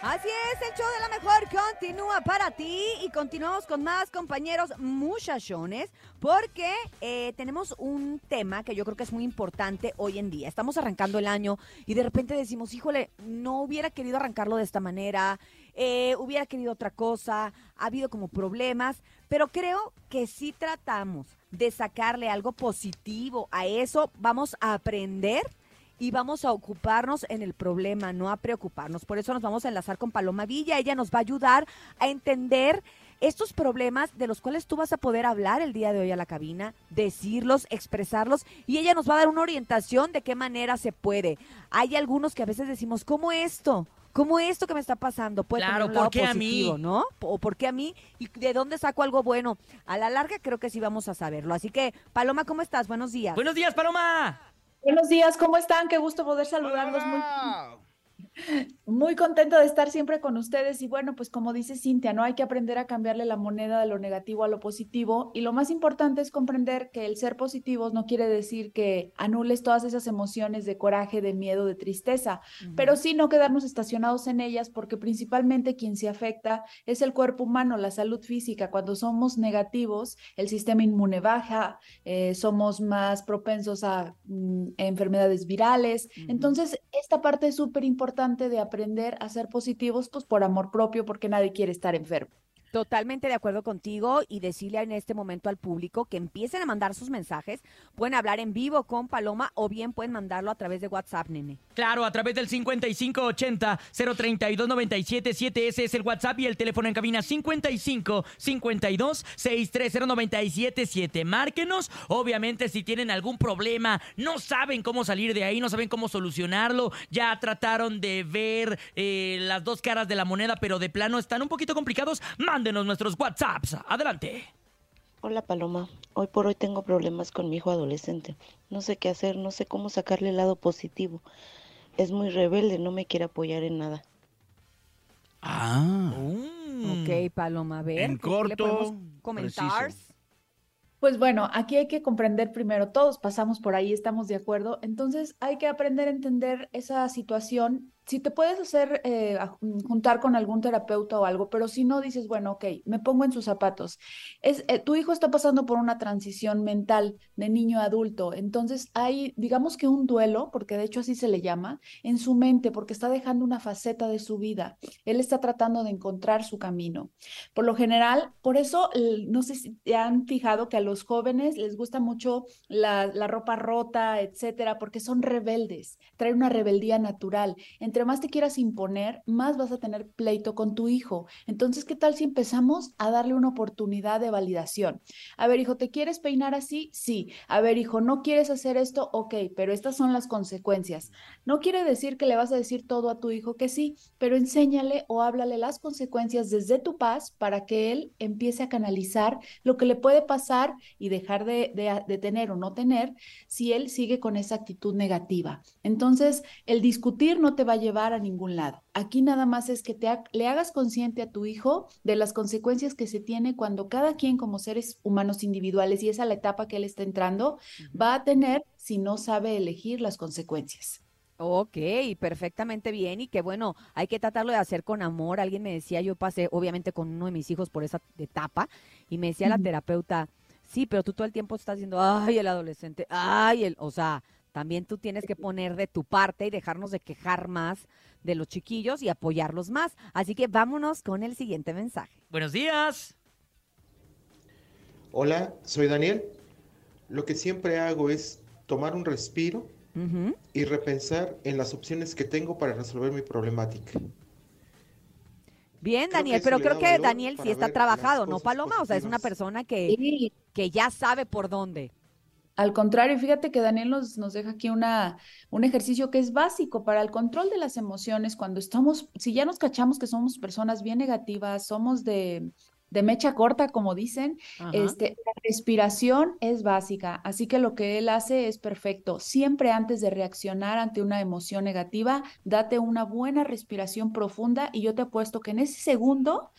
Así es, el show de la mejor continúa para ti y continuamos con más compañeros muchachones porque eh, tenemos un tema que yo creo que es muy importante hoy en día. Estamos arrancando el año y de repente decimos, híjole, no hubiera querido arrancarlo de esta manera, eh, hubiera querido otra cosa, ha habido como problemas, pero creo que si tratamos de sacarle algo positivo a eso, vamos a aprender y vamos a ocuparnos en el problema, no a preocuparnos. Por eso nos vamos a enlazar con Paloma Villa. Ella nos va a ayudar a entender estos problemas de los cuales tú vas a poder hablar el día de hoy a la cabina, decirlos, expresarlos y ella nos va a dar una orientación de qué manera se puede. Hay algunos que a veces decimos, ¿cómo esto? ¿Cómo esto que me está pasando? Puede claro, ¿por qué a mí? ¿no? ¿O por qué a mí? ¿Y de dónde saco algo bueno? A la larga creo que sí vamos a saberlo. Así que, Paloma, ¿cómo estás? Buenos días. Buenos días, Paloma. Buenos días, ¿cómo están? Qué gusto poder saludarlos. Muy, muy contento de estar siempre con ustedes y bueno, pues como dice Cintia, ¿no? Hay que aprender a cambiarle la moneda de lo negativo a lo positivo y lo más importante es comprender que el ser positivos no quiere decir que anules todas esas emociones de coraje, de miedo, de tristeza, pero sí no quedarnos estacionados en ellas porque principalmente quien se afecta es el cuerpo humano, la salud física. Cuando somos negativos, el sistema inmune baja, eh, somos más propensos a mm, enfermedades virales. Entonces, esta parte es súper importante de aprender a ser positivos, pues por amor propio, porque nadie quiere estar enfermo. Totalmente de acuerdo contigo y decirle en este momento al público que empiecen a mandar sus mensajes. Pueden hablar en vivo con Paloma o bien pueden mandarlo a través de WhatsApp, nene. Claro, a través del 5580-032-977. Ese es el WhatsApp y el teléfono en cabina 55-52-630-977. Márquenos. Obviamente, si tienen algún problema, no saben cómo salir de ahí, no saben cómo solucionarlo. Ya trataron de ver eh, las dos caras de la moneda, pero de plano están un poquito complicados. Mándenos nuestros WhatsApps. Adelante. Hola Paloma, hoy por hoy tengo problemas con mi hijo adolescente. No sé qué hacer, no sé cómo sacarle el lado positivo. Es muy rebelde, no me quiere apoyar en nada. Ah. Ok, Paloma, a ver. En corto. comentar? Pues bueno, aquí hay que comprender primero, todos pasamos por ahí, estamos de acuerdo, entonces hay que aprender a entender esa situación si te puedes hacer eh, mm, juntar con algún terapeuta o algo, pero si no dices, bueno, ok, me pongo en sus zapatos. Es, eh, tu hijo está pasando por una transición mental de niño a adulto, entonces hay, digamos que un duelo, porque de hecho así se le llama, en su mente, porque está dejando una faceta de su vida. Él está tratando de encontrar su camino. Por lo general, por eso, no sé si te han fijado que a los jóvenes les gusta mucho la, ropa rota, etcétera, porque son rebeldes, traen una rebeldía natural. Más te quieras imponer, más vas a tener pleito con tu hijo. Entonces, ¿qué tal si empezamos a darle una oportunidad de validación? A ver, hijo, ¿te quieres peinar así? Sí. A ver, hijo, ¿no quieres hacer esto? Ok, pero estas son las consecuencias. No quiere decir que le vas a decir todo a tu hijo que sí, pero enséñale o háblale las consecuencias desde tu paz para que él empiece a canalizar lo que le puede pasar y dejar de, de tener o no tener si él sigue con esa actitud negativa. Entonces, el discutir no te va a llevar a ningún lado. Aquí nada más es que te le hagas consciente a tu hijo de las consecuencias que se tiene cuando cada quien como seres humanos individuales, y esa es la etapa que él está entrando, va a tener si no sabe elegir las consecuencias. Ok, perfectamente bien y que bueno, hay que tratarlo de hacer con amor. Alguien me decía, yo pasé obviamente con uno de mis hijos por esa etapa y me decía la terapeuta, sí, pero tú todo el tiempo estás diciendo, ay, el adolescente, ay, el, o sea, también tú tienes que poner de tu parte y dejarnos de quejar más de los chiquillos y apoyarlos más. Así que vámonos con el siguiente mensaje. Buenos días. Hola, soy Daniel. Lo que siempre hago es tomar un respiro y repensar en las opciones que tengo para resolver mi problemática. Bien, Daniel, pero creo que Daniel sí está trabajado, ¿no, Paloma? O sea, es una persona que, que ya sabe por dónde. Al contrario, fíjate que Daniel nos, nos deja aquí una, un ejercicio que es básico para el control de las emociones cuando estamos, si ya nos cachamos que somos personas bien negativas, somos de, de mecha corta, como dicen, este, la respiración es básica, así que lo que él hace es perfecto. Siempre antes de reaccionar ante una emoción negativa, date una buena respiración profunda y yo te apuesto que en ese segundo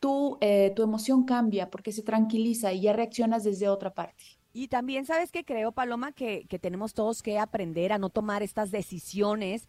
tu, eh, tu emoción cambia porque se tranquiliza y ya reaccionas desde otra parte. Y también sabes que creo, Paloma, que, que tenemos todos que aprender a no tomar estas decisiones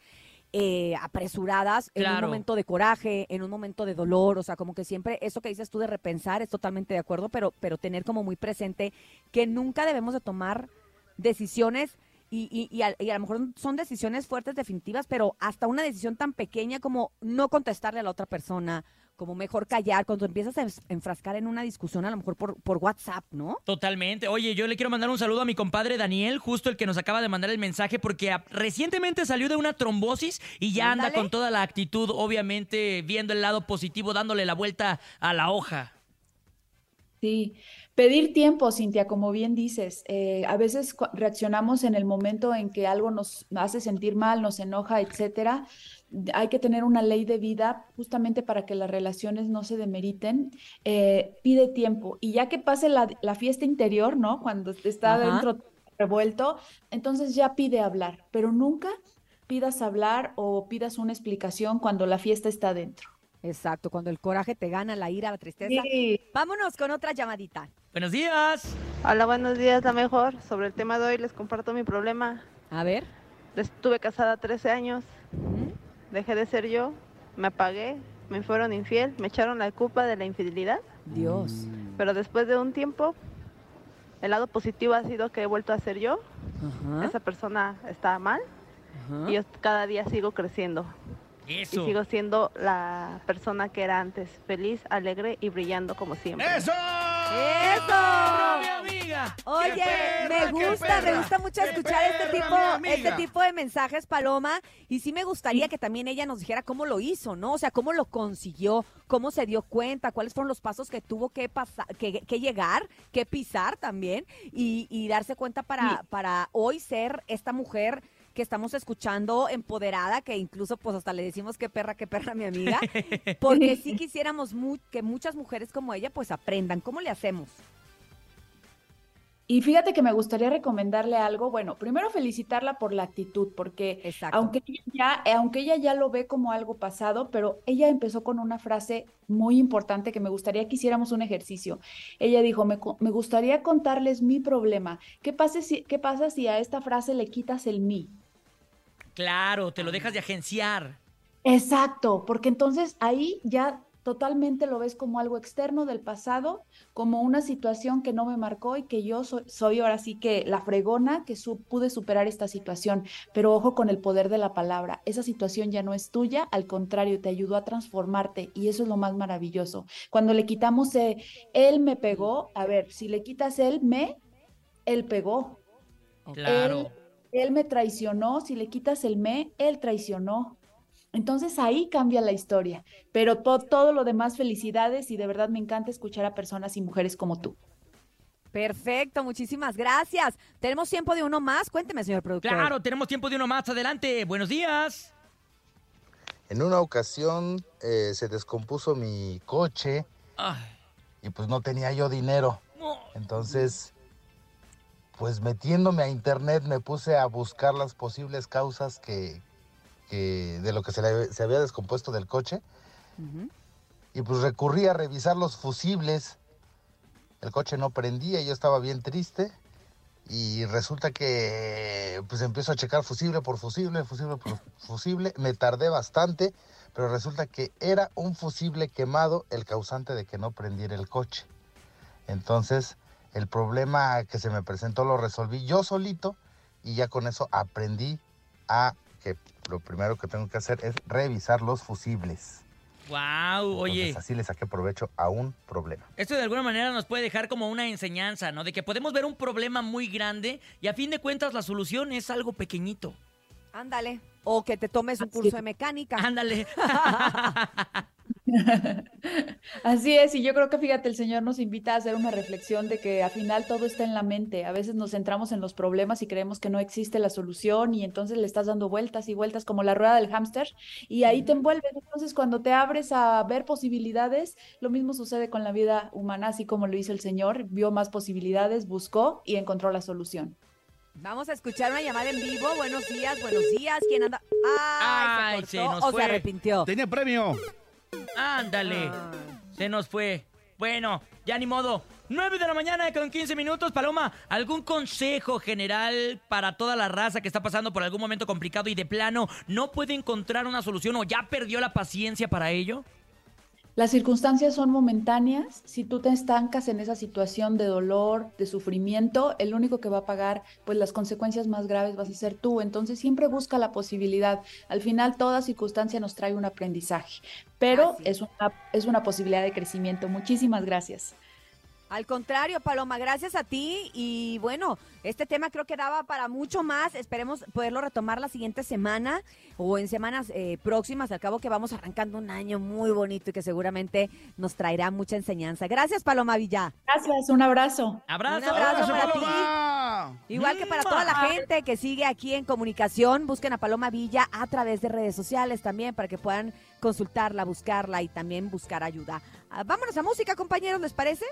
eh, apresuradas en un momento de coraje, en un momento de dolor, o sea, como que siempre eso que dices tú de repensar es totalmente de acuerdo, pero, pero tener como muy presente que nunca debemos de tomar decisiones y, y, y a, y a lo mejor son decisiones fuertes, definitivas, pero hasta una decisión tan pequeña como no contestarle a la otra persona, como mejor callar, cuando empiezas a enfrascar en una discusión, a lo mejor por, por WhatsApp, ¿no? Totalmente. Oye, yo le quiero mandar un saludo a mi compadre Daniel, justo el que nos acaba de mandar el mensaje, porque a- recientemente salió de una trombosis y ya anda con toda la actitud, obviamente viendo el lado positivo, dándole la vuelta a la hoja. Sí, pedir tiempo, Cintia, como bien dices. eh, a veces reaccionamos en el momento en que algo nos hace sentir mal, nos enoja, etcétera. Hay que tener una ley de vida justamente para que las relaciones no se demeriten. Eh, pide tiempo y ya que pase la, la fiesta interior, ¿no? Cuando está Ajá. dentro revuelto, entonces ya pide hablar, pero nunca pidas hablar o pidas una explicación cuando la fiesta está dentro. Exacto, cuando el coraje te gana, la ira, la tristeza. Sí. Vámonos con otra llamadita. Buenos días. Hola, buenos días, la mejor. Sobre el tema de hoy les comparto mi problema. A ver. Estuve casada 13 años, dejé de ser yo, me apagué, me fueron infiel, me echaron la culpa de la infidelidad, Dios. pero después de un tiempo, el lado positivo ha sido que he vuelto a ser yo. Ajá. Esa persona está mal ajá. y yo cada día sigo creciendo Eso. y sigo siendo la persona que era antes, feliz, alegre y brillando como siempre. ¡Eso! ¡Eso! ¡Bravo, mi amiga! Oye, ¡Qué perra, me gusta, me gusta mucho ¡Qué escuchar este tipo, este tipo de mensajes, Paloma, y sí me gustaría que también ella nos dijera cómo lo hizo, ¿no? O sea, cómo lo consiguió, cómo se dio cuenta, cuáles fueron los pasos que tuvo que pasar, que, que llegar, que pisar también, y, y darse cuenta para, para hoy ser esta mujer que estamos escuchando empoderada, que incluso pues hasta le decimos qué perra, qué perra mi amiga, porque sí quisiéramos mu- que muchas mujeres como ella pues aprendan. ¿Cómo le hacemos? Y fíjate que me gustaría recomendarle algo. Bueno, primero felicitarla por la actitud, porque Exacto. aunque ella ya, eh, aunque ella ya lo ve como algo pasado, pero ella empezó con una frase muy importante que me gustaría que hiciéramos un ejercicio. Ella dijo, me, me gustaría contarles mi problema. ¿Qué pasa si, qué pasa si a esta frase le quitas el mí? Claro, te lo dejas de agenciar. Exacto, porque entonces ahí ya totalmente lo ves como algo externo del pasado, como una situación que no me marcó y que yo soy, soy ahora sí que la fregona que su- pude superar esta situación. Pero ojo con el poder de la palabra, esa situación ya no es tuya, al contrario, te ayudó a transformarte y eso es lo más maravilloso. Cuando le quitamos eh, él me pegó, a ver, si le quitas él me, él pegó. Claro. Él, él me traicionó, si le quitas el me, él traicionó. Entonces ahí cambia la historia, pero to- todo lo demás felicidades y de verdad me encanta escuchar a personas y mujeres como tú. Perfecto, muchísimas gracias. Tenemos tiempo de uno más. Cuénteme, señor productor. Claro, tenemos tiempo de uno más adelante. Buenos días. En una ocasión eh, se descompuso mi coche Ay, y pues no tenía yo dinero. no. Entonces, pues metiéndome a internet me puse a buscar las posibles causas que, que- de lo que se, le- se había descompuesto del coche y pues recurrí a revisar los fusibles. El coche no prendía y yo estaba bien triste y resulta que pues empiezo a checar fusible por fusible, fusible por fusible. Me tardé bastante, pero resulta que era un fusible quemado el causante de que no prendiera el coche. Entonces, el problema que se me presentó lo resolví yo solito y ya con eso aprendí a que lo primero que tengo que hacer es revisar los fusibles. Wow, oye. Entonces, así le saqué provecho a un problema. Esto de alguna manera nos puede dejar como una enseñanza, ¿no? De que podemos ver un problema muy grande y a fin de cuentas la solución es algo pequeñito. Ándale. O que te tomes un Así curso de mecánica. Ándale. Así es, y yo creo que fíjate, el Señor nos invita a hacer una reflexión de que al final todo está en la mente. A veces nos centramos en los problemas y creemos que no existe la solución y entonces le estás dando vueltas y vueltas como la rueda del hámster y ahí te envuelves. Entonces cuando te abres a ver posibilidades, lo mismo sucede con la vida humana, así como lo hizo el Señor, vio más posibilidades, buscó y encontró la solución. Vamos a escuchar una llamada en vivo. Buenos días, buenos días. ¿Quién anda? ¡Ay! Ay, se, se cortó nos o fue. se arrepintió. Tenía premio. Ándale. Ah. Se nos fue. Bueno, ya ni modo. 9 de la mañana con 15 minutos. Paloma, ¿algún consejo general para toda la raza que está pasando por algún momento complicado y de plano no puede encontrar una solución o ya perdió la paciencia para ello? Las circunstancias son momentáneas. Si tú te estancas en esa situación de dolor, de sufrimiento, el único que va a pagar pues las consecuencias más graves vas a ser tú. Entonces siempre busca la posibilidad. Al final toda circunstancia nos trae un aprendizaje, pero es una, es una posibilidad de crecimiento. Muchísimas gracias. Al contrario, Paloma, gracias a ti. Y bueno, este tema creo que daba para mucho más. Esperemos poderlo retomar la siguiente semana o en semanas eh, próximas. Al cabo que vamos arrancando un año muy bonito y que seguramente nos traerá mucha enseñanza. Gracias, Paloma Villa. Gracias, un abrazo. Abrazo. Un abrazo para ti. Igual que para toda la gente que sigue aquí en comunicación, busquen a Paloma Villa a través de redes sociales también para que puedan consultarla, buscarla y también buscar ayuda. Ah, vámonos a música, compañeros, ¿les parece?